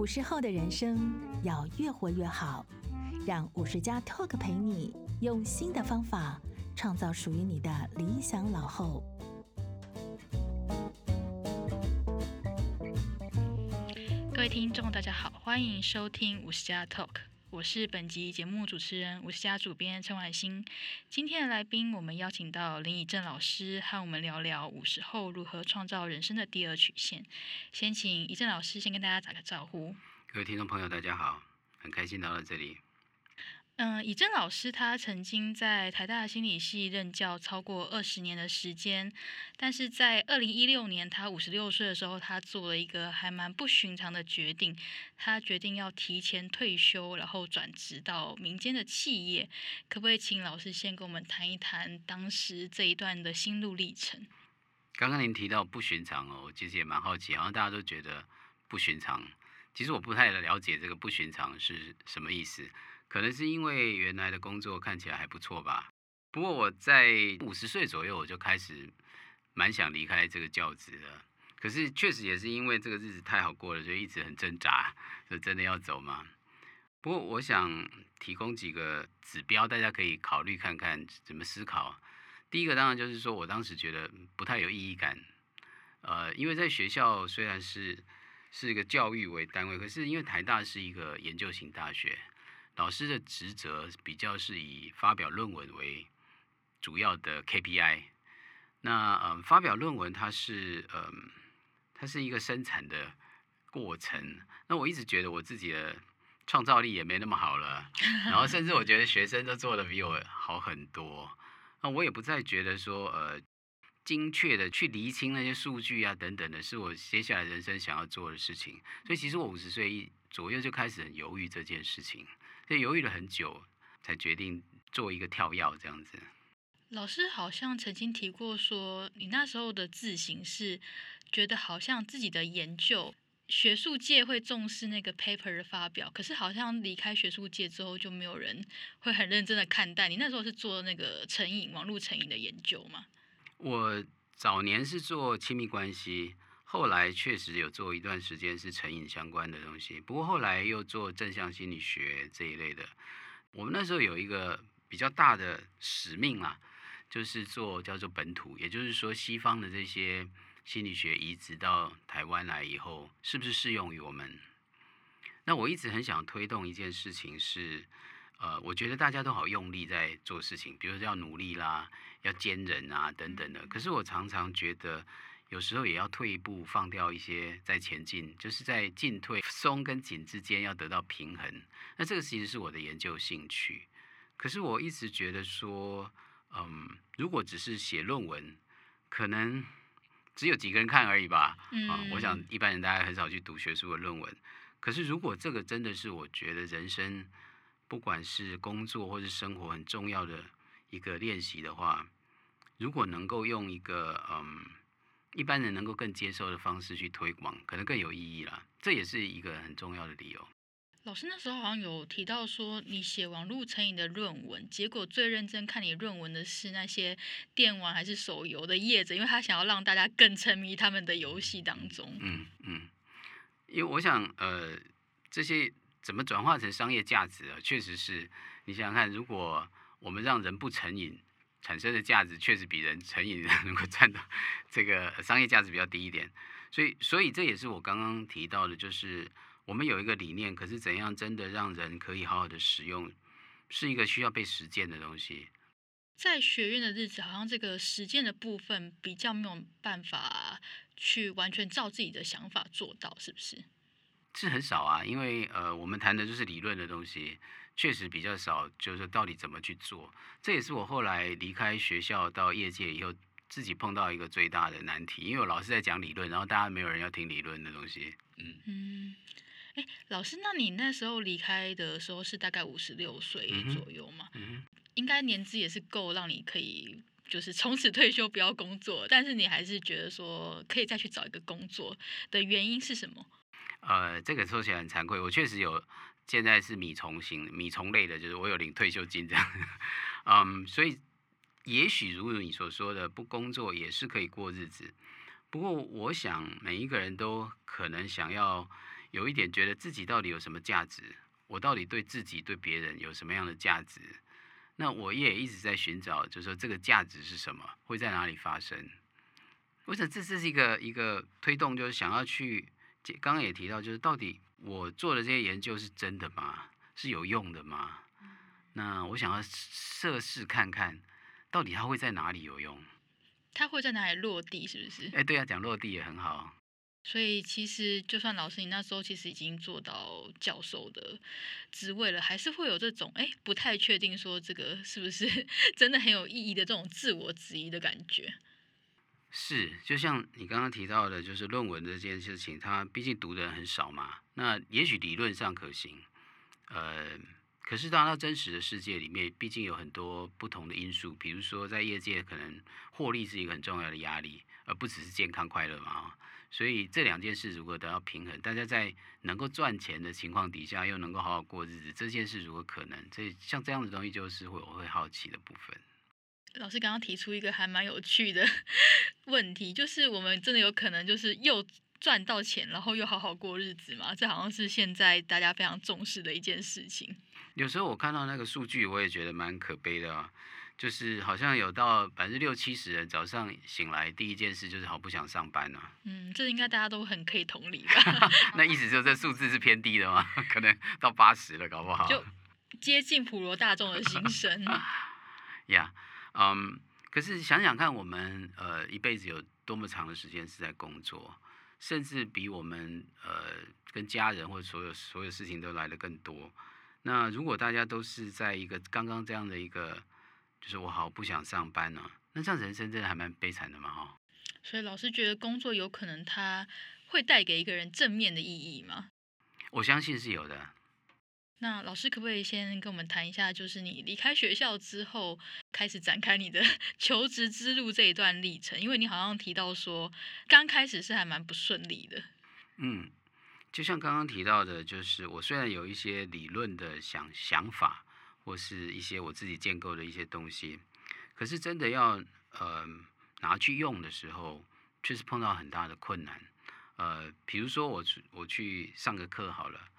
五十后的人生要越活越好，让五十加 Talk 陪你用新的方法创造属于你的理想老后。各位听众，大家好，欢迎收听五十加 Talk。我是本集节目主持人，五十家主编陈婉欣。今天的来宾，我们邀请到林以正老师，和我们聊聊五十后如何创造人生的第二曲线。先请以正老师先跟大家打个招呼。各位听众朋友，大家好，很开心来到这里。嗯，以正老师他曾经在台大心理系任教超过二十年的时间，但是在二零一六年他五十六岁的时候，他做了一个还蛮不寻常的决定，他决定要提前退休，然后转职到民间的企业。可不可以请老师先跟我们谈一谈当时这一段的心路历程？刚刚您提到不寻常哦，其实也蛮好奇，好像大家都觉得不寻常，其实我不太了解这个不寻常是什么意思。可能是因为原来的工作看起来还不错吧。不过我在五十岁左右我就开始蛮想离开这个教职了。可是确实也是因为这个日子太好过了，就一直很挣扎，就真的要走吗？不过我想提供几个指标，大家可以考虑看看怎么思考。第一个当然就是说我当时觉得不太有意义感。呃，因为在学校虽然是是一个教育为单位，可是因为台大是一个研究型大学。老师的职责比较是以发表论文为主要的 KPI。那嗯，发表论文它是嗯，它是一个生产的过程。那我一直觉得我自己的创造力也没那么好了，然后甚至我觉得学生都做的比我好很多。那我也不再觉得说呃，精确的去厘清那些数据啊等等的，是我接下来人生想要做的事情。所以其实我五十岁左右就开始很犹豫这件事情。所以犹豫了很久，才决定做一个跳跃这样子。老师好像曾经提过说，你那时候的自省是觉得好像自己的研究，学术界会重视那个 paper 的发表，可是好像离开学术界之后，就没有人会很认真的看待。你那时候是做那个成瘾、网络成瘾的研究吗？我早年是做亲密关系。后来确实有做一段时间是成瘾相关的东西，不过后来又做正向心理学这一类的。我们那时候有一个比较大的使命啊，就是做叫做本土，也就是说西方的这些心理学移植到台湾来以后，是不是适用于我们？那我一直很想推动一件事情是，呃，我觉得大家都好用力在做事情，比如说要努力啦，要坚韧啊等等的。可是我常常觉得。有时候也要退一步，放掉一些，再前进，就是在进退松跟紧之间要得到平衡。那这个其实是我的研究兴趣。可是我一直觉得说，嗯，如果只是写论文，可能只有几个人看而已吧。啊，我想一般人大家很少去读学术的论文。可是如果这个真的是我觉得人生，不管是工作或是生活很重要的一个练习的话，如果能够用一个嗯。一般人能够更接受的方式去推广，可能更有意义啦。这也是一个很重要的理由。老师那时候好像有提到说，你写网络成瘾的论文，结果最认真看你论文的是那些电玩还是手游的业者，因为他想要让大家更沉迷他们的游戏当中。嗯嗯，因为我想，呃，这些怎么转化成商业价值啊？确实是，你想想看，如果我们让人不成瘾。产生的价值确实比人成瘾 能够赚到这个商业价值比较低一点，所以所以这也是我刚刚提到的，就是我们有一个理念，可是怎样真的让人可以好好的使用，是一个需要被实践的东西。在学院的日子，好像这个实践的部分比较没有办法去完全照自己的想法做到，是不是？是很少啊，因为呃，我们谈的就是理论的东西。确实比较少，就是到底怎么去做，这也是我后来离开学校到业界以后，自己碰到一个最大的难题。因为我老是在讲理论，然后大家没有人要听理论的东西。嗯嗯，哎，老师，那你那时候离开的时候是大概五十六岁左右嘛？嗯，嗯，应该年资也是够让你可以就是从此退休不要工作，但是你还是觉得说可以再去找一个工作的原因是什么？呃，这个说起来很惭愧，我确实有。现在是米虫型、米虫类的，就是我有领退休金这样，嗯，所以也许如你所说的，不工作也是可以过日子。不过，我想每一个人都可能想要有一点觉得自己到底有什么价值，我到底对自己对别人有什么样的价值？那我也一直在寻找，就是说这个价值是什么，会在哪里发生？我想这是一个一个推动，就是想要去，刚刚也提到，就是到底我做的这些研究是真的吗？是有用的吗？那我想要测试看看，到底它会在哪里有用？它会在哪里落地？是不是？哎，对啊，讲落地也很好。所以其实，就算老师你那时候其实已经做到教授的职位了，还是会有这种哎，不太确定说这个是不是 真的很有意义的这种自我质疑的感觉。是，就像你刚刚提到的，就是论文这件事情，它毕竟读的人很少嘛。那也许理论上可行，呃，可是当到真实的世界里面，毕竟有很多不同的因素，比如说在业界可能获利是一个很重要的压力，而不只是健康快乐嘛。所以这两件事如果得到平衡，大家在能够赚钱的情况底下，又能够好好过日子，这件事如果可能，这像这样的东西就是会我会好奇的部分。老师刚刚提出一个还蛮有趣的 问题，就是我们真的有可能就是又赚到钱，然后又好好过日子吗？这好像是现在大家非常重视的一件事情。有时候我看到那个数据，我也觉得蛮可悲的啊，就是好像有到百分之六七十人早上醒来第一件事就是好不想上班啊。嗯，这应该大家都很可以同理吧？那意思就是这数字是偏低的吗？可能到八十了，搞不好就接近普罗大众的心声。呀。Yeah. 嗯，um, 可是想想看，我们呃一辈子有多么长的时间是在工作，甚至比我们呃跟家人或者所有所有事情都来的更多。那如果大家都是在一个刚刚这样的一个，就是我好不想上班呢，啊，那这样人生真的还蛮悲惨的嘛，哈。所以老师觉得工作有可能它会带给一个人正面的意义吗？我相信是有的。那老师可不可以先跟我们谈一下，就是你离开学校之后开始展开你的 求职之路这一段历程？因为你好像提到说，刚开始是还蛮不顺利的。嗯，就像刚刚提到的，就是我虽然有一些理论的想想法，或是一些我自己建构的一些东西，可是真的要呃拿去用的时候，确实碰到很大的困难。呃，比如说我去我去上个课好了。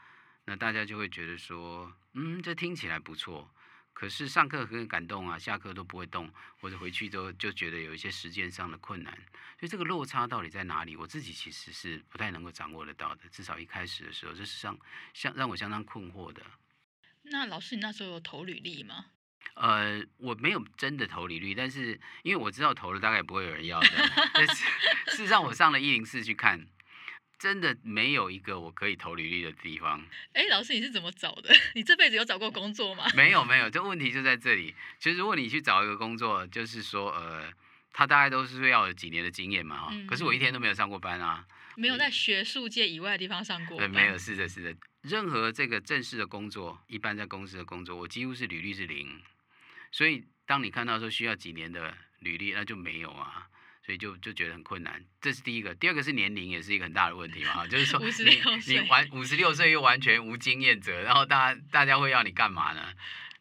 那大家就会觉得说，嗯，这听起来不错，可是上课很感动啊，下课都不会动，或者回去都就觉得有一些时间上的困难，所以这个落差到底在哪里？我自己其实是不太能够掌握得到的，至少一开始的时候，这是让相让我相当困惑的。那老师，你那时候有投履历吗？呃，我没有真的投履历，但是因为我知道投了大概不会有人要的，但是 事实上我上了一零四去看。真的没有一个我可以投履历的地方。哎，老师，你是怎么找的？你这辈子有找过工作吗？没有，没有。这问题就在这里。其实如果你去找一个工作，就是说，呃，他大概都是要有几年的经验嘛，哈、嗯。可是我一天都没有上过班啊。没有在学术界以外的地方上过班。对，没有，是的，是的。任何这个正式的工作，一般在公司的工作，我几乎是履历是零。所以，当你看到说需要几年的履历，那就没有啊。所以就就觉得很困难，这是第一个。第二个是年龄，也是一个很大的问题嘛，就是说你你完五十六岁又完全无经验者，然后大家大家会要你干嘛呢？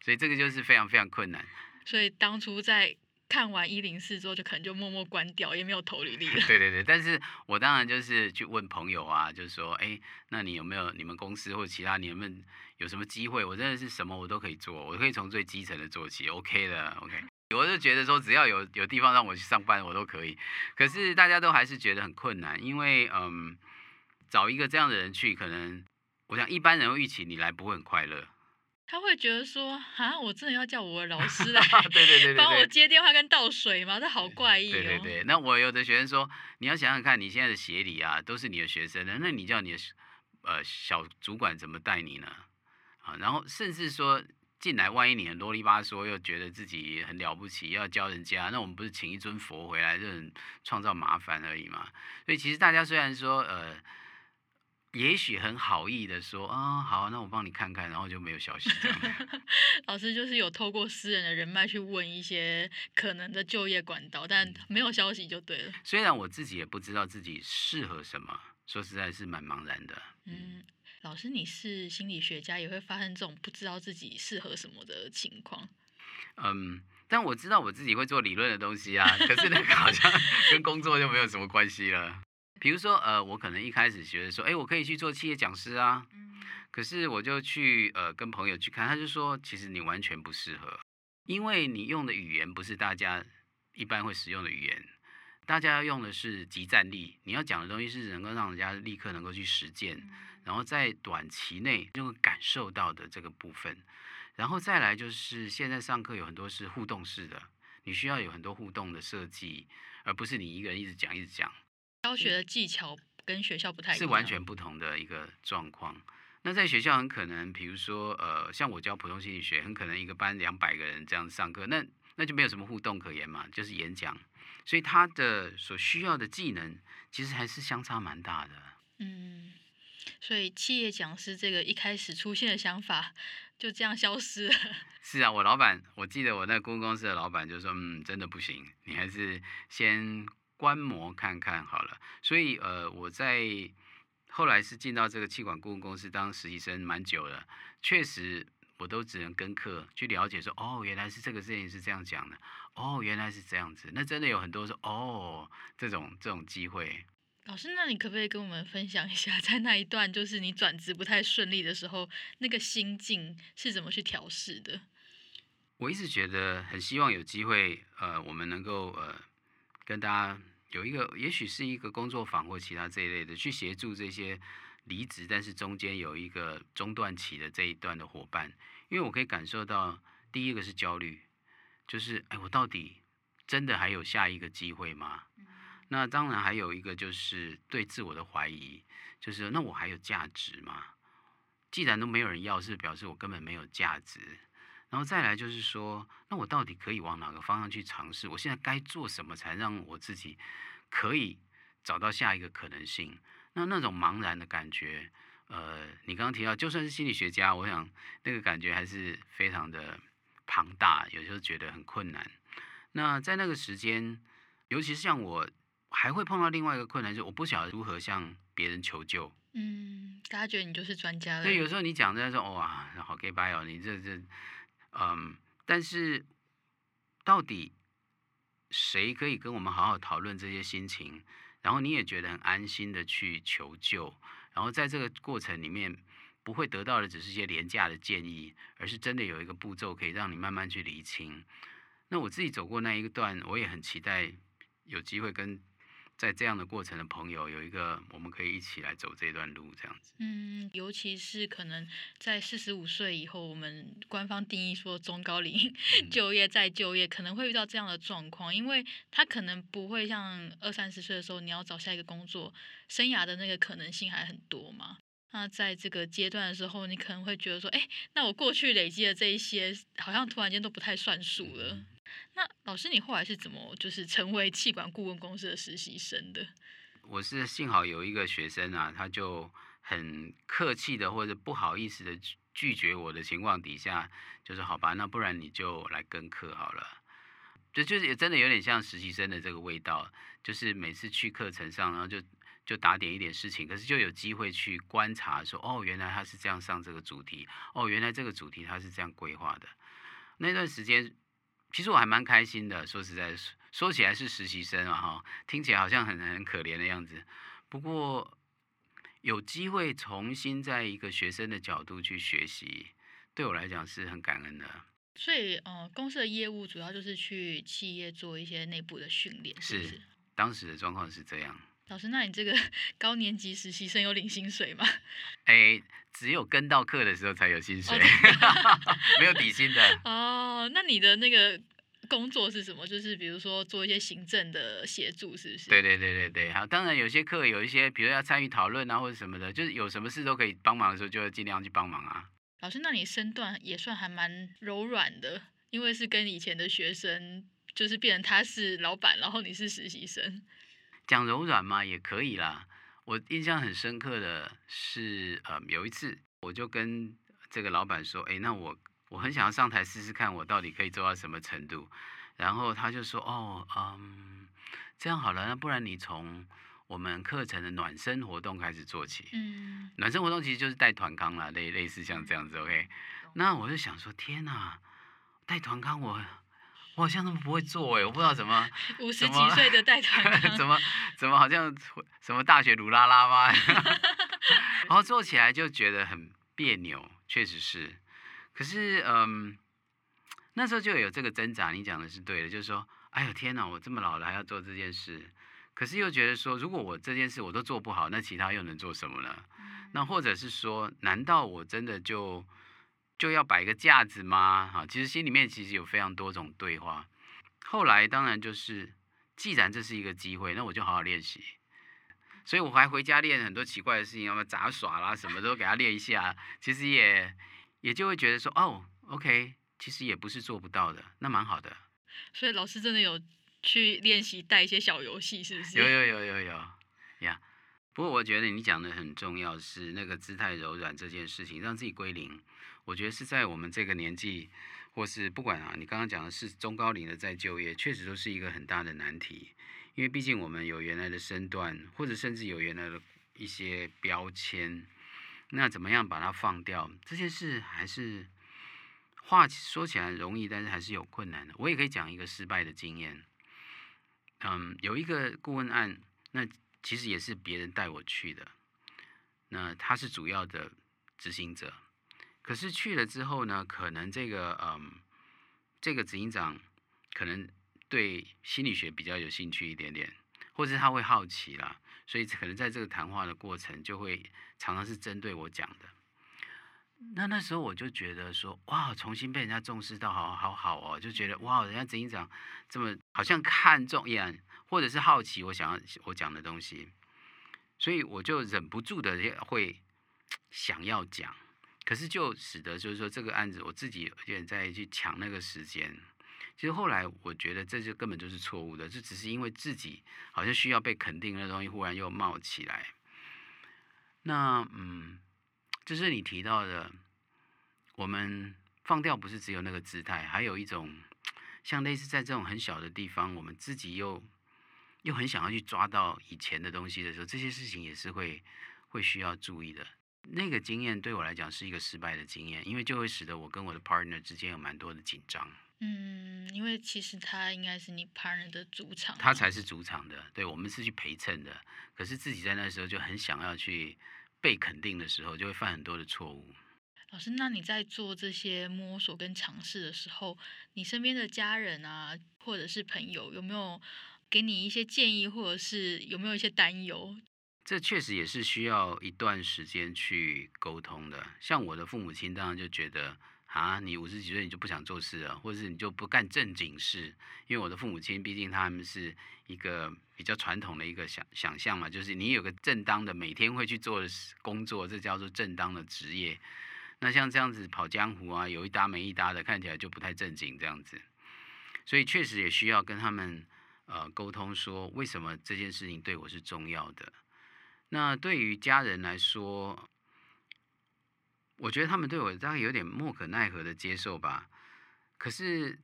所以这个就是非常非常困难。所以当初在看完一零四之后，就可能就默默关掉，也没有投履历了。对对对，但是我当然就是去问朋友啊，就是说，哎，那你有没有你们公司或其他你们有什么机会？我真的是什么我都可以做，我可以从最基层的做起，OK 的，OK。我就觉得说，只要有有地方让我去上班，我都可以。可是大家都还是觉得很困难，因为嗯，找一个这样的人去，可能我想一般人会预期你来不会很快乐。他会觉得说，啊，我真的要叫我的老师 来，对对对对，帮我接电话跟倒水吗？这好怪异哦。对对对，那我有的学生说，你要想想看，你现在的协理啊，都是你的学生的，那你叫你的呃小主管怎么带你呢？啊，然后甚至说。进来，万一你很啰里吧嗦，又觉得自己很了不起，要教人家，那我们不是请一尊佛回来，就创造麻烦而已嘛？所以其实大家虽然说，呃，也许很好意的说，啊、哦，好，那我帮你看看，然后就没有消息。老师就是有透过私人的人脉去问一些可能的就业管道，但没有消息就对了。虽然我自己也不知道自己适合什么，说实在是蛮茫然的。嗯。老师，你是心理学家，也会发生这种不知道自己适合什么的情况。嗯，但我知道我自己会做理论的东西啊，可是那个好像 跟工作就没有什么关系了。比如说，呃，我可能一开始觉得说，哎，我可以去做企业讲师啊。可是我就去呃跟朋友去看，他就说，其实你完全不适合，因为你用的语言不是大家一般会使用的语言，大家要用的是集战力，你要讲的东西是能够让人家立刻能够去实践，然后在短期内就会感受到的这个部分。然后再来就是现在上课有很多是互动式的，你需要有很多互动的设计，而不是你一个人一直讲一直讲。教学的技巧跟学校不太一样，是完全不同的一个状况。那在学校很可能，比如说呃，像我教普通心理学，很可能一个班两百个人这样上课，那那就没有什么互动可言嘛，就是演讲。所以他的所需要的技能其实还是相差蛮大的。嗯，所以企业讲师这个一开始出现的想法就这样消失了。是啊，我老板，我记得我那顾问公司的老板就说，嗯，真的不行，你还是先。观摩看看好了，所以呃，我在后来是进到这个气管顾问公司当实习生蛮久了，确实我都只能跟课去了解说，哦，原来是这个事情是这样讲的，哦，原来是这样子，那真的有很多说，哦，这种这种机会。老师，那你可不可以跟我们分享一下，在那一段就是你转职不太顺利的时候，那个心境是怎么去调试的？我一直觉得很希望有机会，呃，我们能够呃跟大家。有一个，也许是一个工作坊或其他这一类的，去协助这些离职，但是中间有一个中断期的这一段的伙伴，因为我可以感受到，第一个是焦虑，就是哎，我到底真的还有下一个机会吗？那当然还有一个就是对自我的怀疑，就是那我还有价值吗？既然都没有人要，是表示我根本没有价值。然后再来就是说，那我到底可以往哪个方向去尝试？我现在该做什么才让我自己可以找到下一个可能性？那那种茫然的感觉，呃，你刚刚提到，就算是心理学家，我想那个感觉还是非常的庞大，有时候觉得很困难。那在那个时间，尤其是像我，还会碰到另外一个困难，就是我不晓得如何向别人求救。嗯，大家觉得你就是专家了。所以有时候你讲在说，哇，好 gay bye 哦，你这这。嗯，但是到底谁可以跟我们好好讨论这些心情？然后你也觉得很安心的去求救，然后在这个过程里面不会得到的只是一些廉价的建议，而是真的有一个步骤可以让你慢慢去理清。那我自己走过那一段，我也很期待有机会跟。在这样的过程的朋友，有一个我们可以一起来走这段路，这样子。嗯，尤其是可能在四十五岁以后，我们官方定义说中高龄 就业再就业，可能会遇到这样的状况，因为他可能不会像二三十岁的时候，你要找下一个工作，生涯的那个可能性还很多嘛。那在这个阶段的时候，你可能会觉得说，哎，那我过去累积的这一些，好像突然间都不太算数了。嗯那老师，你后来是怎么就是成为气管顾问公司的实习生的？我是幸好有一个学生啊，他就很客气的或者不好意思的拒绝我的情况底下，就是好吧，那不然你就来跟课好了。就就是也真的有点像实习生的这个味道，就是每次去课程上，然后就就打点一点事情，可是就有机会去观察说，哦，原来他是这样上这个主题，哦，原来这个主题他是这样规划的。那段时间。其实我还蛮开心的，说实在，说起来是实习生啊，哈，听起来好像很很可怜的样子。不过有机会重新在一个学生的角度去学习，对我来讲是很感恩的。所以，呃，公司的业务主要就是去企业做一些内部的训练，是不是？是，当时的状况是这样。老师，那你这个 高年级实习生有领薪水吗？哎，只有跟到课的时候才有薪水，没有底薪的。哦，那你的那个工作是什么？就是比如说做一些行政的协助，是不是？对对对对对。好，当然有些课有一些，比如要参与讨论啊或者什么的，就是有什么事都可以帮忙的时候，就会尽量去帮忙啊。老师，那你身段也算还蛮柔软的，因为是跟以前的学生，就是变成他是老板，然后你是实习生。讲柔软嘛，也可以啦。我印象很深刻的是，呃，有一次我就跟这个老板说，哎，那我我很想要上台试试看，我到底可以做到什么程度。然后他就说，哦，嗯，这样好了，那不然你从我们课程的暖身活动开始做起。嗯，暖身活动其实就是带团康啦，类类似像这样子，OK。那我就想说，天哪，带团康我我好像那么不会做哎，我不知道怎么 五十几岁的带团 怎么怎么好像什么大学鲁拉拉吗？然后做起来就觉得很别扭，确实是。可是嗯，那时候就有这个挣扎，你讲的是对的，就是说，哎呦天哪，我这么老了还要做这件事，可是又觉得说，如果我这件事我都做不好，那其他又能做什么呢？那或者是说，难道我真的就就要摆个架子吗？哈，其实心里面其实有非常多种对话。后来当然就是，既然这是一个机会，那我就好好练习。所以我还回家练很多奇怪的事情，要么杂耍啦，什么都给他练一下。其实也也就会觉得说，哦，OK，其实也不是做不到的，那蛮好的。所以老师真的有去练习带一些小游戏，是不是？有有有有有呀。Yeah. 不过我觉得你讲的很重要，是那个姿态柔软这件事情，让自己归零。我觉得是在我们这个年纪，或是不管啊，你刚刚讲的是中高龄的再就业，确实都是一个很大的难题。因为毕竟我们有原来的身段，或者甚至有原来的一些标签，那怎么样把它放掉？这件事还是话说起来容易，但是还是有困难的。我也可以讲一个失败的经验。嗯，有一个顾问案，那。其实也是别人带我去的，那他是主要的执行者，可是去了之后呢，可能这个嗯，这个执行长可能对心理学比较有兴趣一点点，或者他会好奇啦，所以可能在这个谈话的过程就会常常是针对我讲的。那那时候我就觉得说，哇，重新被人家重视到，好好好哦，就觉得哇，人家执行长这么好像看重一样。或者是好奇我想要我讲的东西，所以我就忍不住的会想要讲，可是就使得就是说这个案子我自己有点在去抢那个时间。其实后来我觉得这就根本就是错误的，这只是因为自己好像需要被肯定的东西忽然又冒起来。那嗯，就是你提到的，我们放掉不是只有那个姿态，还有一种像类似在这种很小的地方，我们自己又。又很想要去抓到以前的东西的时候，这些事情也是会会需要注意的。那个经验对我来讲是一个失败的经验，因为就会使得我跟我的 partner 之间有蛮多的紧张。嗯，因为其实他应该是你 partner 的主场，他才是主场的。对，我们是去陪衬的，可是自己在那时候就很想要去被肯定的时候，就会犯很多的错误。老师，那你在做这些摸索跟尝试的时候，你身边的家人啊，或者是朋友，有没有？给你一些建议，或者是有没有一些担忧？这确实也是需要一段时间去沟通的。像我的父母亲，当然就觉得啊，你五十几岁你就不想做事了，或者是你就不干正经事。因为我的父母亲毕竟他们是一个比较传统的一个想想象嘛，就是你有个正当的每天会去做的工作，这叫做正当的职业。那像这样子跑江湖啊，有一搭没一搭的，看起来就不太正经这样子。所以确实也需要跟他们。呃，沟通说为什么这件事情对我是重要的？那对于家人来说，我觉得他们对我大概有点莫可奈何的接受吧。可是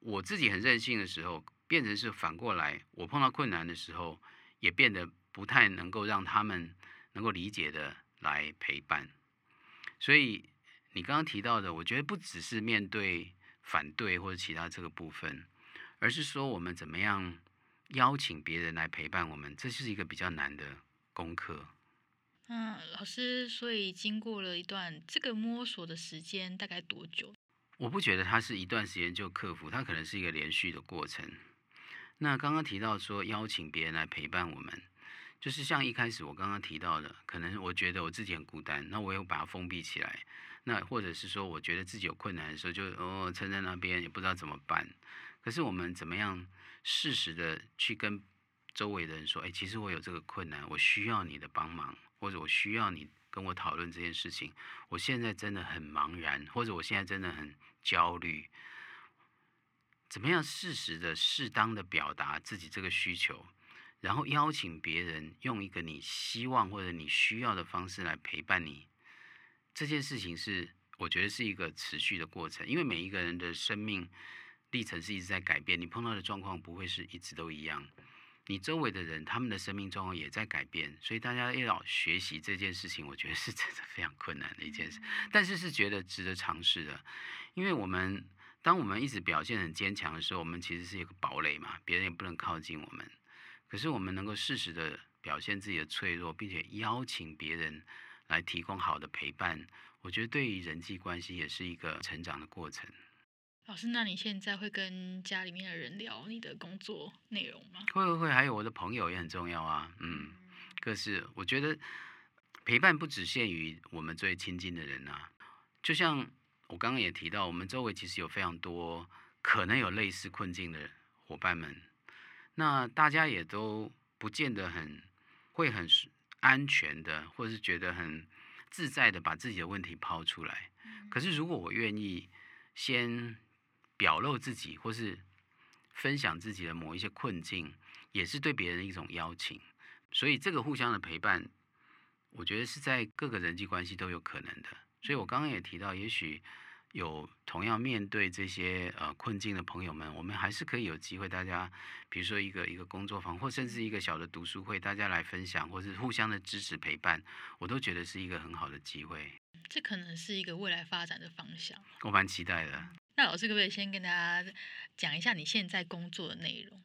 我自己很任性的时候，变成是反过来，我碰到困难的时候，也变得不太能够让他们能够理解的来陪伴。所以你刚刚提到的，我觉得不只是面对反对或者其他这个部分，而是说我们怎么样。邀请别人来陪伴我们，这是一个比较难的功课。嗯，老师，所以经过了一段这个摸索的时间，大概多久？我不觉得它是一段时间就克服，它可能是一个连续的过程。那刚刚提到说邀请别人来陪伴我们，就是像一开始我刚刚提到的，可能我觉得我自己很孤单，那我又把它封闭起来。那或者是说，我觉得自己有困难的时候就，就哦撑在那边，也不知道怎么办。可是我们怎么样？适时的去跟周围的人说，哎，其实我有这个困难，我需要你的帮忙，或者我需要你跟我讨论这件事情。我现在真的很茫然，或者我现在真的很焦虑。怎么样适时的、适当的表达自己这个需求，然后邀请别人用一个你希望或者你需要的方式来陪伴你。这件事情是我觉得是一个持续的过程，因为每一个人的生命。历程是一直在改变，你碰到的状况不会是一直都一样。你周围的人，他们的生命状况也在改变，所以大家要学习这件事情，我觉得是真的非常困难的一件事，但是是觉得值得尝试的，因为我们当我们一直表现很坚强的时候，我们其实是一个堡垒嘛，别人也不能靠近我们。可是我们能够适时的表现自己的脆弱，并且邀请别人来提供好的陪伴，我觉得对于人际关系也是一个成长的过程。老师，那你现在会跟家里面的人聊你的工作内容吗？会会会，还有我的朋友也很重要啊。嗯，可是我觉得陪伴不只限于我们最亲近的人啊。就像我刚刚也提到，我们周围其实有非常多可能有类似困境的伙伴们，那大家也都不见得很会很安全的，或是觉得很自在的把自己的问题抛出来。可是如果我愿意先表露自己，或是分享自己的某一些困境，也是对别人的一种邀请。所以这个互相的陪伴，我觉得是在各个人际关系都有可能的。所以我刚刚也提到，也许有同样面对这些呃困境的朋友们，我们还是可以有机会，大家比如说一个一个工作坊，或甚至一个小的读书会，大家来分享，或是互相的支持陪伴，我都觉得是一个很好的机会。这可能是一个未来发展的方向。我蛮期待的。那老师可不可以先跟大家讲一下你现在工作的内容？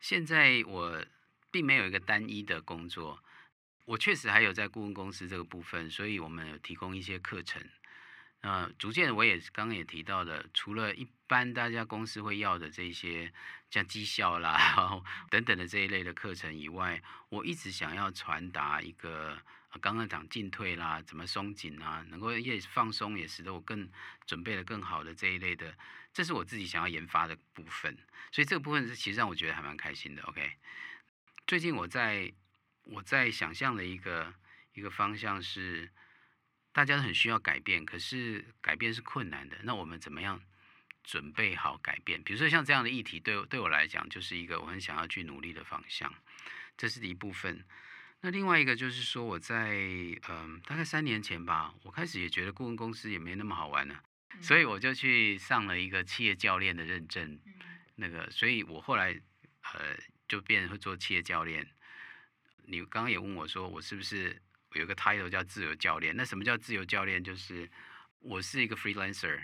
现在我并没有一个单一的工作，我确实还有在顾问公司这个部分，所以我们有提供一些课程。呃，逐渐我也刚刚也提到的，除了一般大家公司会要的这些像绩效啦，然后等等的这一类的课程以外，我一直想要传达一个。刚刚讲进退啦，怎么松紧啊，能够越放松也使得我更准备的更好的这一类的，这是我自己想要研发的部分。所以这个部分是其实让我觉得还蛮开心的。OK，最近我在我在想象的一个一个方向是，大家都很需要改变，可是改变是困难的。那我们怎么样准备好改变？比如说像这样的议题，对对我来讲就是一个我很想要去努力的方向。这是一部分。那另外一个就是说，我在嗯大概三年前吧，我开始也觉得顾问公司也没那么好玩了，所以我就去上了一个企业教练的认证，那个，所以我后来呃就变成会做企业教练。你刚刚也问我说，我是不是有个 title 叫自由教练？那什么叫自由教练？就是我是一个 freelancer。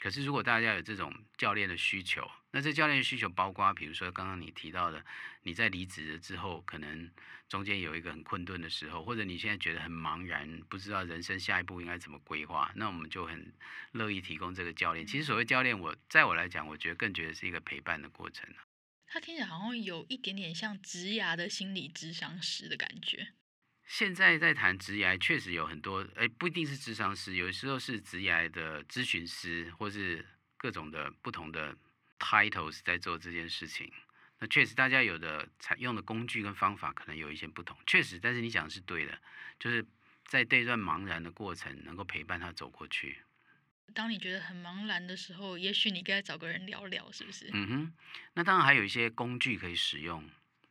可是，如果大家有这种教练的需求，那这教练的需求包括，比如说刚刚你提到的，你在离职了之后，可能中间有一个很困顿的时候，或者你现在觉得很茫然，不知道人生下一步应该怎么规划，那我们就很乐意提供这个教练。其实所谓教练，我在我来讲，我觉得更觉得是一个陪伴的过程。他听起来好像有一点点像职涯的心理咨商师的感觉。现在在谈职涯，确实有很多，哎，不一定是智商师，有时候是职涯的咨询师，或是各种的不同的 titles 在做这件事情。那确实，大家有的采用的工具跟方法可能有一些不同，确实。但是你讲的是对的，就是在这段茫然的过程，能够陪伴他走过去。当你觉得很茫然的时候，也许你该找个人聊聊，是不是？嗯哼。那当然还有一些工具可以使用，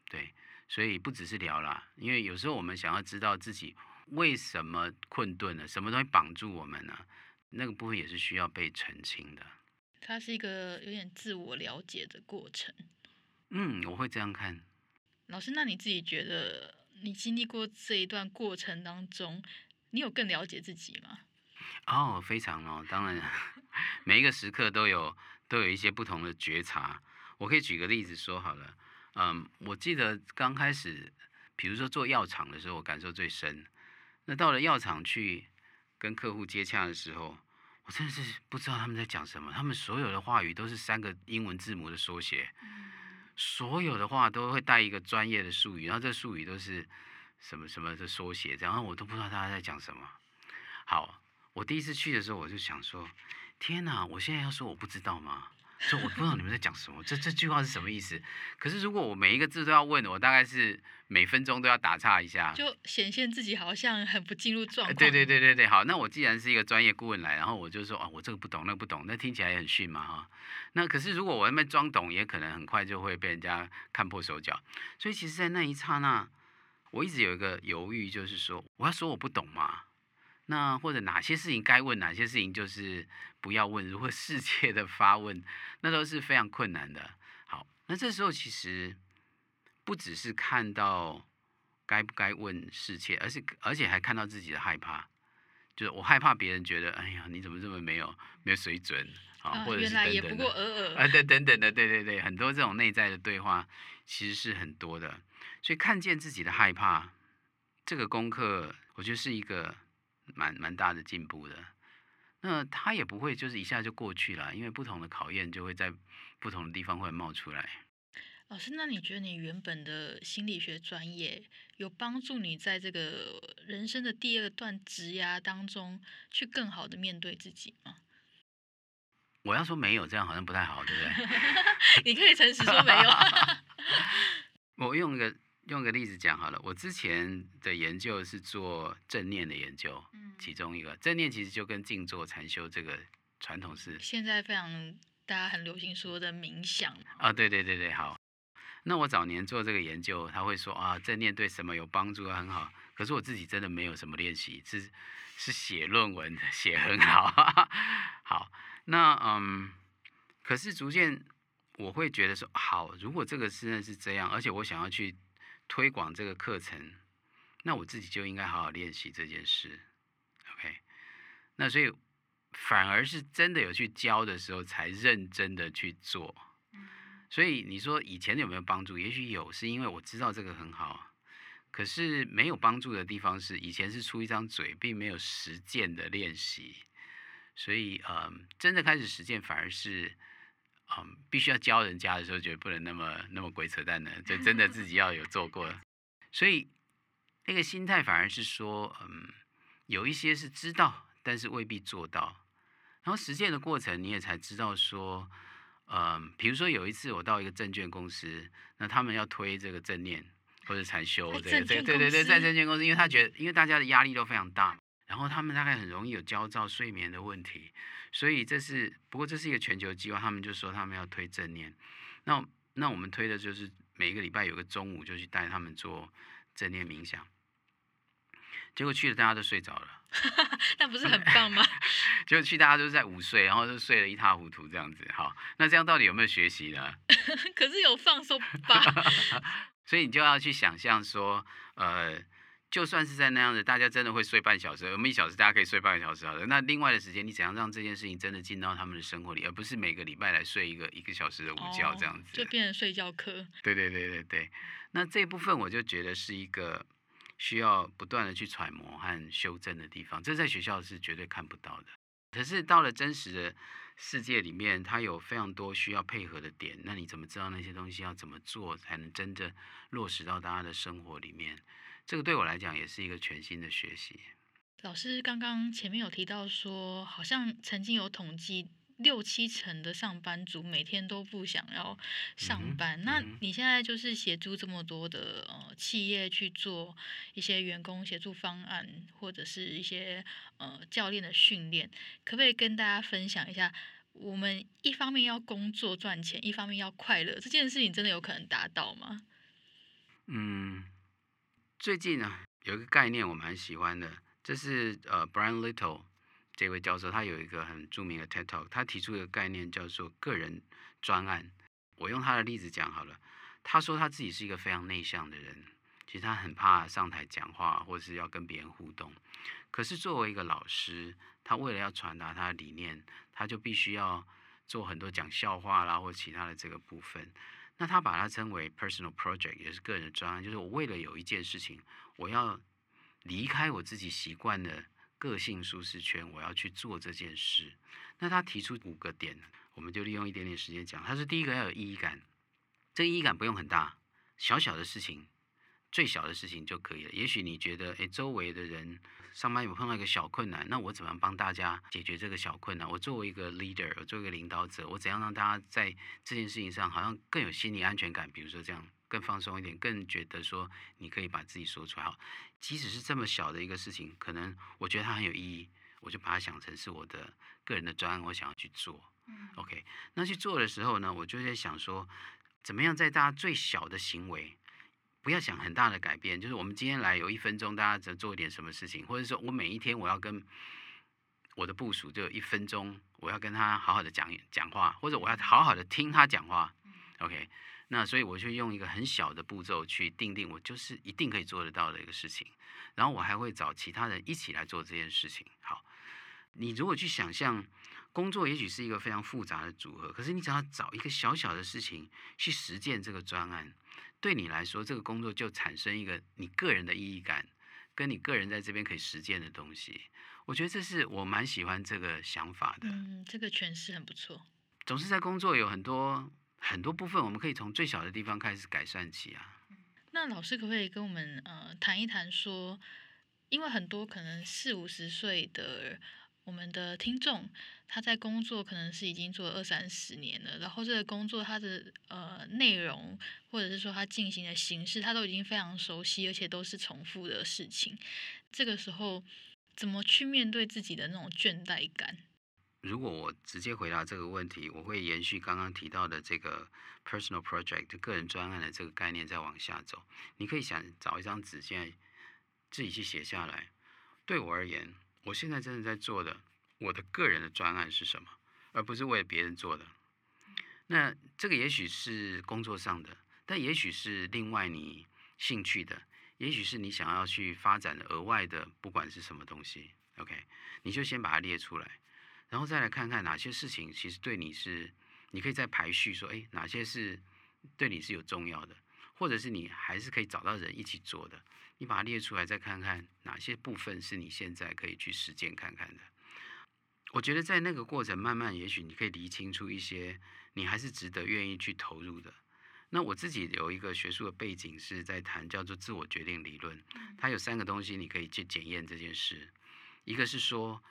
对。所以不只是聊啦，因为有时候我们想要知道自己为什么困顿了，什么东西绑住我们呢？那个部分也是需要被澄清的。它是一个有点自我了解的过程。嗯，我会这样看。老师，那你自己觉得你经历过这一段过程当中，你有更了解自己吗？哦，非常哦，当然，每一个时刻都有都有一些不同的觉察。我可以举个例子说好了。嗯，我记得刚开始，比如说做药厂的时候，我感受最深。那到了药厂去跟客户接洽的时候，我真的是不知道他们在讲什么。他们所有的话语都是三个英文字母的缩写，所有的话都会带一个专业的术语，然后这术语都是什么什么的缩写，然后我都不知道大家在讲什么。好，我第一次去的时候，我就想说：天哪，我现在要说我不知道吗？说我不知道你们在讲什么，这这句话是什么意思？可是如果我每一个字都要问，我大概是每分钟都要打岔一下，就显现自己好像很不进入状况。对对对对对，好，那我既然是一个专业顾问来，然后我就说啊，我这个不懂，那个不懂，那听起来也很逊嘛哈。那可是如果我那边装懂，也可能很快就会被人家看破手脚。所以其实，在那一刹那，我一直有一个犹豫，就是说我要说我不懂吗？那或者哪些事情该问，哪些事情就是不要问。如果世界的发问，那都是非常困难的。好，那这时候其实不只是看到该不该问世界，而是而且还看到自己的害怕，就是我害怕别人觉得，哎呀，你怎么这么没有没有水准啊？或者是等等的，原来也不过尔尔啊，对，等等的，对对对，很多这种内在的对话其实是很多的。所以看见自己的害怕，这个功课，我觉得是一个蛮蛮大的进步的。那他也不会就是一下就过去了，因为不同的考验就会在不同的地方会冒出来。老师，那你觉得你原本的心理学专业有帮助你在这个人生的第二段职涯当中去更好的面对自己吗？我要说没有，这样好像不太好，对不对？你可以诚实说没有。我用一个。用个例子讲好了，我之前的研究是做正念的研究，嗯，其中一个正念其实就跟静坐禅修这个传统是现在非常大家很流行说的冥想啊，对对对对，好。那我早年做这个研究，他会说啊，正念对什么有帮助啊，很好。可是我自己真的没有什么练习，是是写论文写很好，好。那嗯，可是逐渐我会觉得说，好，如果这个真的是这样，而且我想要去。推广这个课程，那我自己就应该好好练习这件事，OK？那所以反而是真的有去教的时候，才认真的去做。所以你说以前有没有帮助？也许有，是因为我知道这个很好。可是没有帮助的地方是，以前是出一张嘴，并没有实践的练习。所以，嗯，真的开始实践，反而是。嗯，必须要教人家的时候，觉得不能那么那么鬼扯淡的，就真的自己要有做过。所以那个心态反而是说，嗯，有一些是知道，但是未必做到。然后实践的过程，你也才知道说，嗯，比如说有一次我到一个证券公司，那他们要推这个正念或者禅修，对对对对对，在证券公司，因为他觉得，因为大家的压力都非常大，然后他们大概很容易有焦躁、睡眠的问题。所以这是，不过这是一个全球计划，他们就说他们要推正念，那那我们推的就是每一个礼拜有个中午就去带他们做正念冥想，结果去了大家都睡着了，那不是很棒吗？结果去大家都在午睡，然后就睡得一塌糊涂这样子，好，那这样到底有没有学习呢？可是有放松吧，所以你就要去想象说，呃。就算是在那样子，大家真的会睡半小时，我们一小时大家可以睡半个小时好的。那另外的时间，你怎样让这件事情真的进到他们的生活里，而不是每个礼拜来睡一个一个小时的午觉这样子，哦，就变成睡觉课。对对对对对，那这部分我就觉得是一个需要不断的去揣摩和修正的地方，这在学校是绝对看不到的。可是到了真实的世界里面，它有非常多需要配合的点，那你怎么知道那些东西要怎么做才能真正落实到大家的生活里面？这个对我来讲也是一个全新的学习。老师刚刚前面有提到说，好像曾经有统计，六七成的上班族每天都不想要上班。嗯、那你现在就是协助这么多的呃企业去做一些员工协助方案，或者是一些呃教练的训练，可不可以跟大家分享一下？我们一方面要工作赚钱，一方面要快乐，这件事情真的有可能达到吗？嗯。最近呢，有一个概念我蛮喜欢的，这是呃 Brian Little 这位教授，他有一个很著名的 TED Talk，他提出一个概念叫做个人专案。我用他的例子讲好了，他说他自己是一个非常内向的人，其实他很怕上台讲话或是要跟别人互动。可是作为一个老师，他为了要传达他的理念，他就必须要做很多讲笑话啦或其他的这个部分。那他把它称为 personal project，也是个人的专案，就是我为了有一件事情，我要离开我自己习惯的个性舒适圈，我要去做这件事。那他提出五个点，我们就利用一点点时间讲。他是第一个要有意义感，这个意义感不用很大，小小的事情，最小的事情就可以了。也许你觉得，诶，周围的人。上班有碰到一个小困难，那我怎么样帮大家解决这个小困难？我作为一个 leader，我作为一个领导者，我怎样让大家在这件事情上好像更有心理安全感？比如说这样更放松一点，更觉得说你可以把自己说出来。好，即使是这么小的一个事情，可能我觉得它很有意义，我就把它想成是我的个人的专案，我想要去做。嗯 OK，那去做的时候呢，我就在想说，怎么样在大家最小的行为。不要想很大的改变，就是我们今天来有一分钟，大家只做一点什么事情，或者说我每一天我要跟我的部署就有一分钟，我要跟他好好的讲讲话，或者我要好好的听他讲话。OK，那所以我就用一个很小的步骤去定定，我就是一定可以做得到的一个事情。然后我还会找其他人一起来做这件事情。好，你如果去想象工作，也许是一个非常复杂的组合，可是你只要找一个小小的事情去实践这个专案，对你来说，这个工作就产生一个你个人的意义感，跟你个人在这边可以实践的东西。我觉得这是我蛮喜欢这个想法的。嗯，这个诠释很不错。总是在工作有很多很多部分，我们可以从最小的地方开始改善起啊。那老师可不可以跟我们呃谈一谈说，因为很多可能四五十岁的我们的听众，他在工作可能是已经做了二三十年了，然后这个工作它的呃内容或者是说他进行的形式，他都已经非常熟悉，而且都是重复的事情。这个时候怎么去面对自己的那种倦怠感？如果我直接回答这个问题，我会延续刚刚提到的这个 personal project 个人专案的这个概念再往下走。你可以想找一张纸，现在自己去写下来。对我而言，我现在真的在做的，我的个人的专案是什么，而不是为别人做的。那这个也许是工作上的，但也许是另外你兴趣的，也许是你想要去发展的额外的，不管是什么东西。OK，你就先把它列出来。然后再来看看哪些事情其实对你是，你可以再排序说，哎，哪些是对你是有重要的，或者是你还是可以找到人一起做的，你把它列出来，再看看哪些部分是你现在可以去实践看看的。我觉得在那个过程，慢慢也许你可以理清楚一些，你还是值得愿意去投入的。那我自己有一个学术的背景是在谈叫做自我决定理论，它有三个东西你可以去检验这件事，一个是说。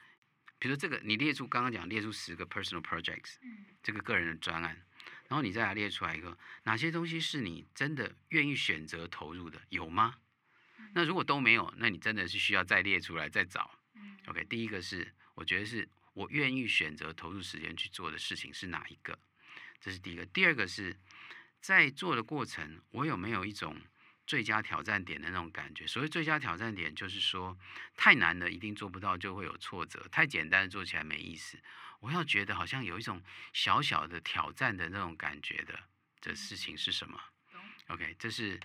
比如说这个，你列出刚刚讲列出十个 personal projects，这个个人的专案，然后你再来列出来一个哪些东西是你真的愿意选择投入的，有吗？那如果都没有，那你真的是需要再列出来再找。OK，第一个是我觉得是我愿意选择投入时间去做的事情是哪一个？这是第一个。第二个是在做的过程，我有没有一种最佳挑战点的那种感觉，所谓最佳挑战点，就是说太难了，一定做不到，就会有挫折；太简单，做起来没意思。我要觉得好像有一种小小的挑战的那种感觉的，这事情是什么？OK，这是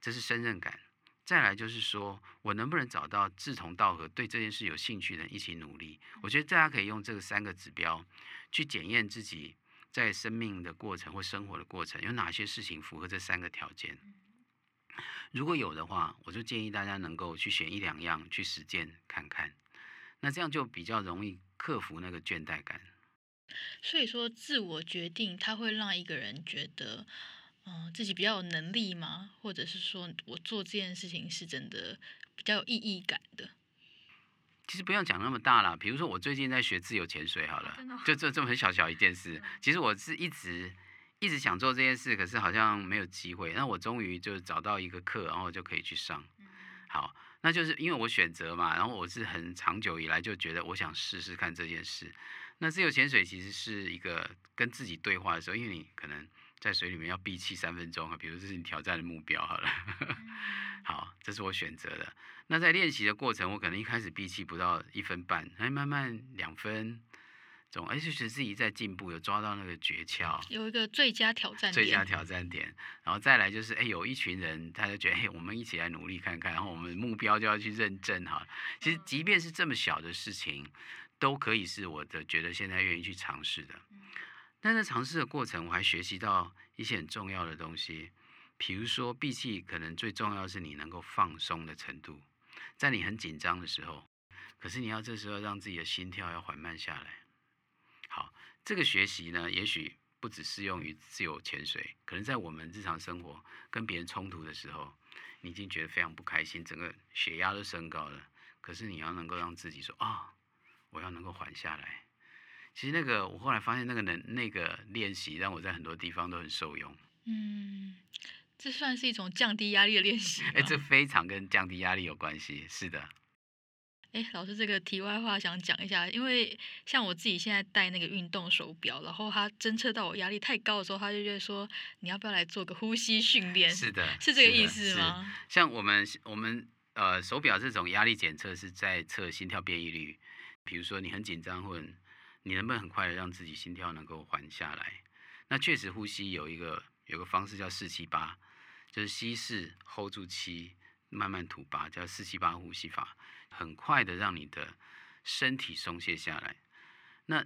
这是胜任感。再来就是说我能不能找到志同道合、对这件事有兴趣的人一起努力？我觉得大家可以用这个三个指标去检验自己在生命的过程或生活的过程有哪些事情符合这三个条件。如果有的话，我就建议大家能够去选一两样去实践看看，那这样就比较容易克服那个倦怠感。所以说，自我决定它会让一个人觉得，嗯、呃，自己比较有能力吗？或者是说我做这件事情是真的比较有意义感的？其实不用讲那么大啦，比如说我最近在学自由潜水，好了，就这这么很小小一件事，其实我是一直。一直想做这件事，可是好像没有机会。那我终于就找到一个课，然后就可以去上。好，那就是因为我选择嘛，然后我是很长久以来就觉得我想试试看这件事。那自由潜水其实是一个跟自己对话的时候，因为你可能在水里面要闭气三分钟啊，比如这是你挑战的目标好了。好，这是我选择的。那在练习的过程，我可能一开始闭气不到一分半，哎，慢慢两分。而且是自己在进步，有抓到那个诀窍，有一个最佳挑战点。最佳挑战点，然后再来就是，哎，有一群人，他就觉得，哎，我们一起来努力看看，然后我们目标就要去认证哈。其实，即便是这么小的事情，都可以是我的觉得现在愿意去尝试的。但在尝试的过程，我还学习到一些很重要的东西，比如说闭气，可能最重要是你能够放松的程度，在你很紧张的时候，可是你要这时候让自己的心跳要缓慢下来。好，这个学习呢，也许不只适用于自由潜水，可能在我们日常生活跟别人冲突的时候，你已经觉得非常不开心，整个血压都升高了。可是你要能够让自己说啊、我要能够缓下来。其实那个，我后来发现那个能那个练习，让我在很多地方都很受用。嗯，这算是一种降低压力的练习。哎，这非常跟降低压力有关系。是的。哎，老师，这个题外话想讲一下，因为像我自己现在戴那个运动手表，然后它侦测到我压力太高的时候，它就会说你要不要来做个呼吸训练？是的，是这个意思吗？像我们我们呃手表这种压力检测是在测心跳变异率，比如说你很紧张，或者你能不能很快的让自己心跳能够缓下来？那确实呼吸有一个有个方式叫四七八，就是吸四 hold 住七，慢慢吐八，叫四七八呼吸法，很快的让你的身体松懈下来。那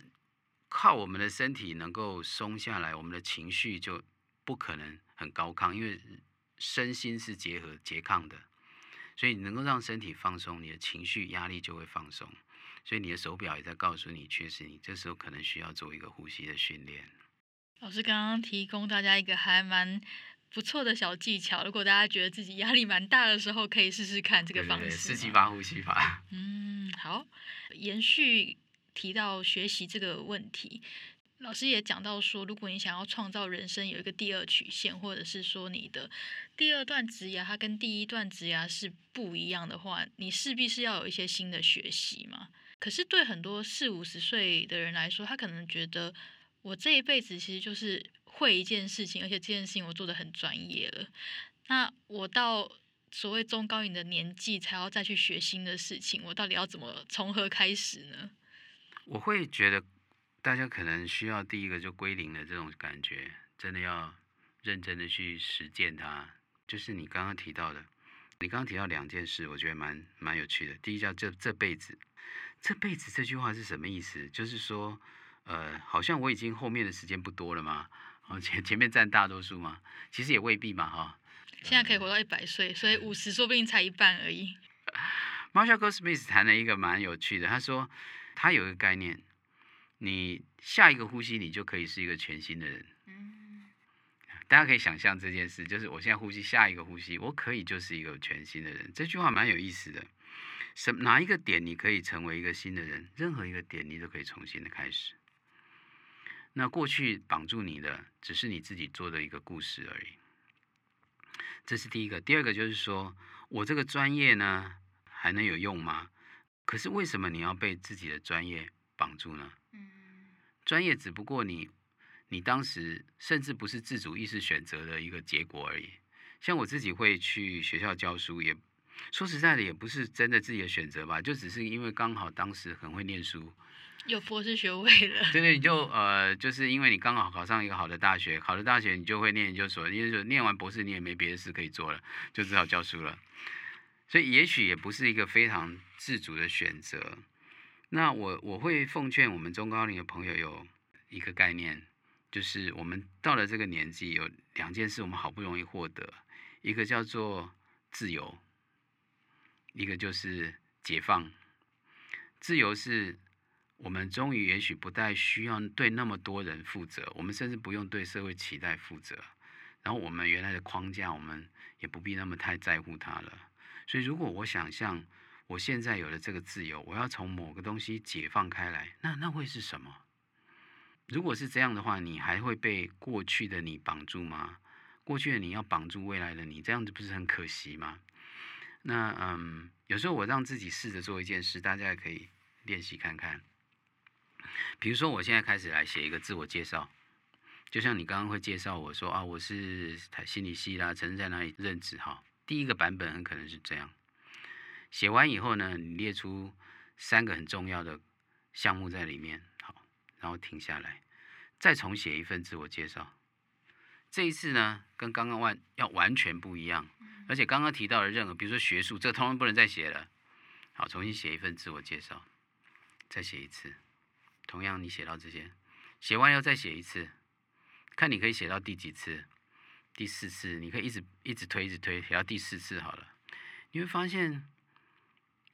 靠我们的身体能够松下来，我们的情绪就不可能很高亢，因为身心是结合拮抗的，所以你能够让身体放松，你的情绪压力就会放松。所以你的手表也在告诉你，确实你这时候可能需要做一个呼吸的训练。老师刚刚提供大家一个还蛮不错的小技巧，如果大家觉得自己压力蛮大的时候，可以试试看这个方式。四七八呼吸法。嗯，好。延续提到学习这个问题，老师也讲到说，如果你想要创造人生有一个第二曲线，或者是说你的第二段职涯它跟第一段职涯是不一样的话，你势必是要有一些新的学习嘛。可是对很多四五十岁的人来说，他可能觉得我这一辈子其实就是会一件事情，而且这件事情我做得很专业了。那我到所谓中高龄的年纪才要再去学新的事情，我到底要怎么从何开始呢？我会觉得大家可能需要第一个就归零的这种感觉，真的要认真的去实践它。就是你刚刚提到的，你刚刚提到两件事，我觉得蛮蛮有趣的。第一叫这这辈子。这辈子这句话是什么意思？就是说，呃，好像我已经后面的时间不多了嘛？哦，前前面占大多数嘛？其实也未必嘛，哈、哦。现在可以活到一百岁，所以五十说不定才一半而已。Marshall Goldsmith 谈了一个蛮有趣的，他说他有一个概念，你下一个呼吸你就可以是一个全新的人。嗯。大家可以想象这件事，就是我现在呼吸，下一个呼吸我可以就是一个全新的人。这句话蛮有意思的。什哪一个点你可以成为一个新的人？任何一个点你都可以重新的开始。那过去绑住你的只是你自己做的一个故事而已。这是第一个。第二个就是说，我这个专业呢还能有用吗？可是为什么你要被自己的专业绑住呢？专业只不过你你当时甚至不是自主意识选择的一个结果而已。像我自己会去学校教书也。说实在的，也不是真的自己的选择吧，就只是因为刚好当时很会念书，有博士学位了。对对，你就呃，就是因为你刚好考上一个好的大学，考了大学你就会念研究所，研究所念完博士你也没别的事可以做了，就只好教书了。所以也许也不是一个非常自主的选择。那我我会奉劝我们中高龄的朋友有一个概念，就是我们到了这个年纪，有两件事我们好不容易获得，一个叫做自由。一个就是解放，自由是我们终于也许不再需要对那么多人负责，我们甚至不用对社会期待负责，然后我们原来的框架，我们也不必那么太在乎它了。所以，如果我想象我现在有了这个自由，我要从某个东西解放开来，那那会是什么？如果是这样的话，你还会被过去的你绑住吗？过去的你要绑住未来的你，这样子不是很可惜吗？那嗯，有时候我让自己试着做一件事，大家也可以练习看看。比如说，我现在开始来写一个自我介绍，就像你刚刚会介绍我说啊，我是台心理系啦，曾经在哪里任职哈。第一个版本很可能是这样，写完以后呢，你列出三个很重要的项目在里面，好，然后停下来，再重写一份自我介绍。这一次呢，跟刚刚完要完全不一样。而且刚刚提到的任何，比如说学术，这个通通不能再写了。好，重新写一份自我介绍，再写一次。同样，你写到这些，写完要再写一次，看你可以写到第几次。第四次，你可以一直一直推，一直推，写到第四次好了。你会发现，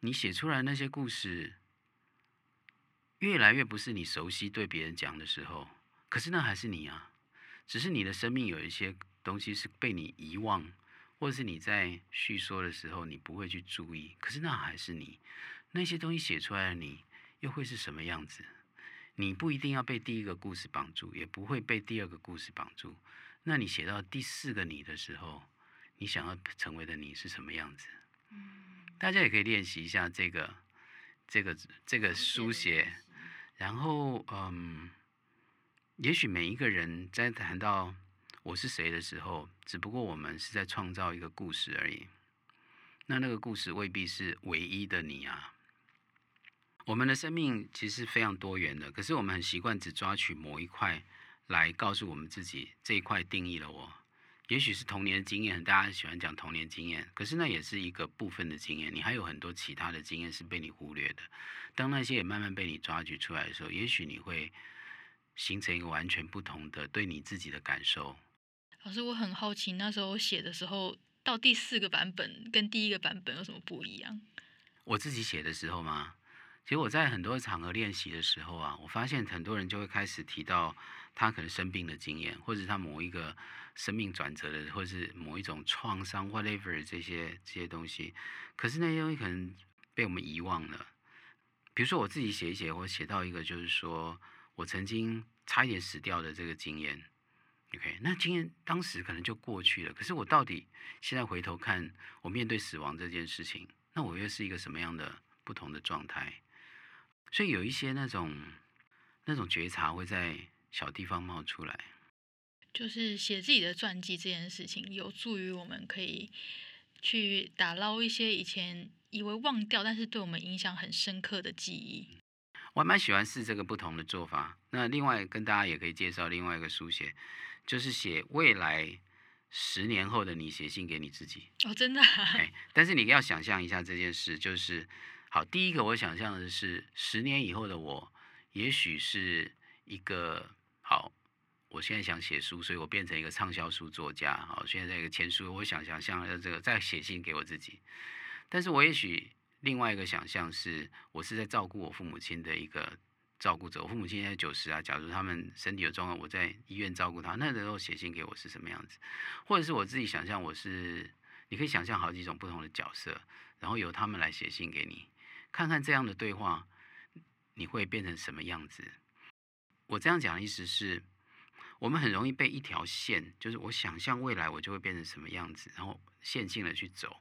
你写出来那些故事，越来越不是你熟悉对别人讲的时候，可是那还是你啊，只是你的生命有一些东西是被你遗忘。或者是你在叙说的时候，你不会去注意，可是那还是你那些东西写出来的你，又会是什么样子？你不一定要被第一个故事绑住，也不会被第二个故事绑住。那你写到第四个你的时候，你想要成为的你是什么样子？大家也可以练习一下这个、这个、这个书写，然后嗯，也许每一个人在谈到。我是谁的时候，只不过我们是在创造一个故事而已。那那个故事未必是唯一的你啊。我们的生命其实非常多元的，可是我们很习惯只抓取某一块来告诉我们自己这一块定义了我。也许是童年的经验，大家喜欢讲童年经验，可是那也是一个部分的经验。你还有很多其他的经验是被你忽略的。当那些也慢慢被你抓取出来的时候，也许你会形成一个完全不同的对你自己的感受。老师，我很好奇，那时候写的时候，到第四个版本跟第一个版本有什么不一样？我自己写的时候吗？其实我在很多场合练习的时候啊，我发现很多人就会开始提到他可能生病的经验，或者是他某一个生命转折的，或者是某一种创伤，whatever 这些这些东西。可是那些东西可能被我们遗忘了。比如说我自己写一写，我写到一个就是说我曾经差一点死掉的这个经验。OK，那经验当时可能就过去了。可是我到底现在回头看，我面对死亡这件事情，那我又是一个什么样的不同的状态？所以有一些那种那种觉察会在小地方冒出来，就是写自己的传记这件事情，有助于我们可以去打捞一些以前以为忘掉，但是对我们影响很深刻的记忆。我还蛮喜欢试这个不同的做法。那另外跟大家也可以介绍另外一个书写，就是写未来十年后的你写信给你自己。哦，真的啊？哎，但是你要想象一下这件事，就是。好，第一个我想象的是十年以后的我，也许是一个好。我现在想写书，所以我变成一个畅销书作家。好，现在一个签书，我想想象这个再写信给我自己。但是我也许另外一个想象是，我是在照顾我父母亲的一个照顾者。我父母亲现在九十啊，假如他们身体有状况，我在医院照顾他，那时候写信给我是什么样子？或者是我自己想象我是，你可以想象好几种不同的角色，然后由他们来写信给你。看看这样的对话，你会变成什么样子？我这样讲的意思是，我们很容易被一条线，就是我想象未来我就会变成什么样子，然后线性的去走。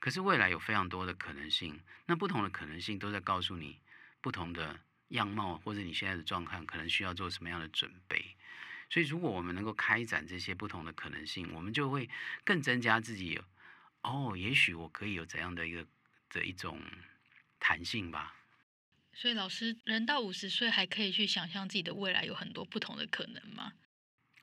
可是未来有非常多的可能性，那不同的可能性都在告诉你不同的样貌，或者你现在的状况可能需要做什么样的准备。所以，如果我们能够开展这些不同的可能性，我们就会更增加自己。哦，也许我可以有怎样的一个的一种。弹性吧，所以老师，人到五十岁还可以去想象自己的未来有很多不同的可能吗？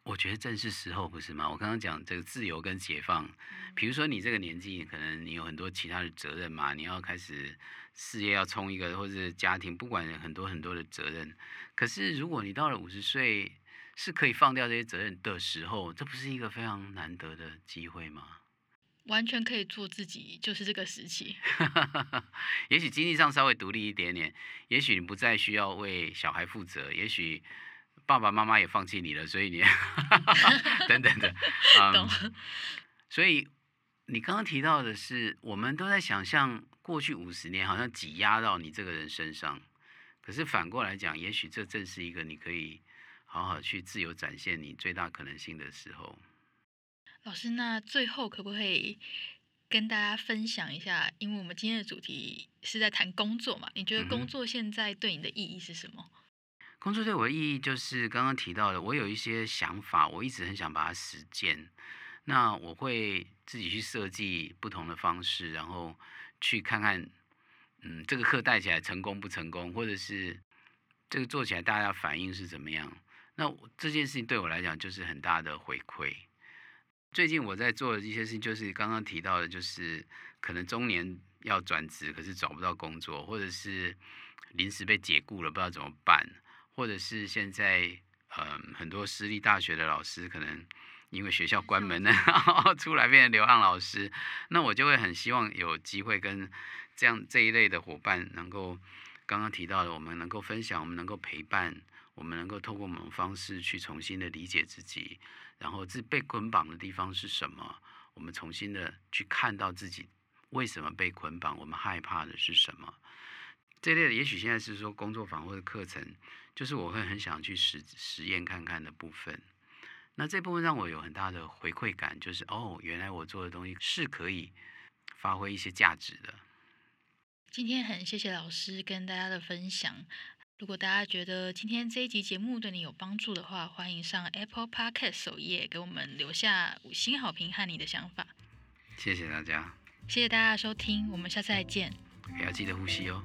我觉得正是时候，不是吗？我刚刚讲这个自由跟解放，比如说你这个年纪，可能你有很多其他的责任嘛，你要开始事业要冲一个，或者是家庭，不管很多很多的责任。可是如果你到了五十岁，是可以放掉这些责任的时候，这不是一个非常难得的机会吗？完全可以做自己，就是这个时期。也许经济上稍微独立一点点，也许你不再需要为小孩负责，也许爸爸妈妈也放弃你了，所以你 等等的。嗯、懂。所以你刚刚提到的是，我们都在想象过去五十年好像挤压到你这个人身上，可是反过来讲，也许这正是一个你可以好好去自由展现你最大可能性的时候。老师，那最后可不可以跟大家分享一下？因为我们今天的主题是在谈工作嘛，你觉得工作现在对你的意义是什么？嗯，工作对我的意义就是刚刚提到的，我有一些想法，我一直很想把它实践。那我会自己去设计不同的方式，然后去看看，嗯，这个课带起来成功不成功，或者是这个做起来大家反应是怎么样？那这件事情对我来讲就是很大的回馈。最近我在做的一些事情，就是刚刚提到的，就是可能中年要转职，可是找不到工作，或者是临时被解雇了，不知道怎么办，或者是现在嗯很多私立大学的老师可能因为学校关门了，然后出来变成流浪老师，那我就会很希望有机会跟这样这一类的伙伴能够刚刚提到的，我们能够分享，我们能够陪伴，我们能够透过某种方式去重新的理解自己。然后，自被捆绑的地方是什么？我们重新的去看到自己为什么被捆绑，我们害怕的是什么？这类的，也许现在是说工作坊或者课程，就是我会很想去实实验看看的部分。那这部分让我有很大的回馈感，就是哦，原来我做的东西是可以发挥一些价值的。今天很谢谢老师跟大家的分享。如果大家觉得今天这一集节目对你有帮助的话，欢迎上 Apple Podcast 首页给我们留下五星好评和你的想法。谢谢大家，谢谢大家的收听，我们下次再见。也要记得呼吸哦。